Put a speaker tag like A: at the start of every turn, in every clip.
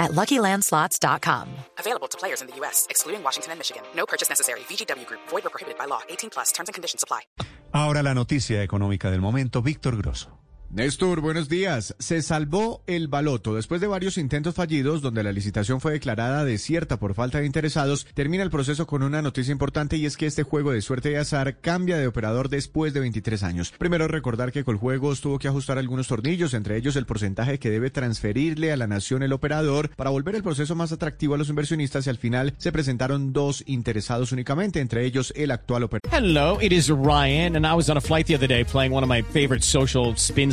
A: at LuckyLandSlots.com.
B: Available to players in the U.S., excluding Washington and Michigan. No purchase necessary. VGW Group. Void or prohibited by law. 18 plus. Terms and conditions apply.
C: Ahora la noticia económica del momento, Víctor Grosso.
D: Néstor, buenos días. Se salvó el baloto. Después de varios intentos fallidos, donde la licitación fue declarada desierta por falta de interesados, termina el proceso con una noticia importante y es que este juego de suerte y azar cambia de operador después de 23 años. Primero recordar que Coljuegos tuvo que ajustar algunos tornillos, entre ellos el porcentaje que debe transferirle a la nación el operador para volver el proceso más atractivo a los inversionistas y al final se presentaron dos interesados únicamente, entre ellos el actual operador.
E: Hello, it is Ryan, and I was on a flight the other day playing one of my favorite social spin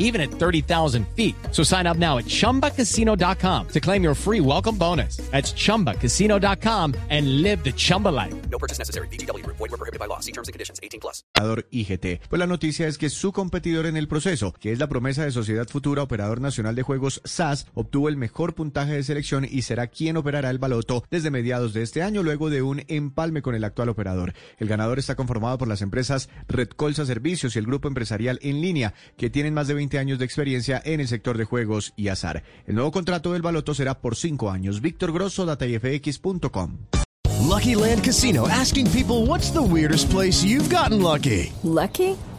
E: even at 30,000 feet. So sign up now at chumbacasino.com to claim your free welcome bonus. That's chumbacasino.com and live the Chumba life.
F: No purchase necessary. VGW Group. Void were prohibited by law. See terms and conditions. 18 plus.
D: operador IGT. Pues la noticia es que su competidor en el proceso, que es la promesa de Sociedad Futura Operador Nacional de Juegos SAS, obtuvo el mejor puntaje de selección y será quien operará el baloto desde mediados de este año luego de un empalme con el actual operador. El ganador está conformado por las empresas Red Colsa Servicios y el grupo empresarial En Línea, que tienen más de 20 años de experiencia en el sector de juegos y azar. El nuevo contrato del baloto será por cinco años. Víctor Grosso, datayfx.com.
G: Lucky Land Casino asking people what's the weirdest place you've gotten lucky?
H: Lucky?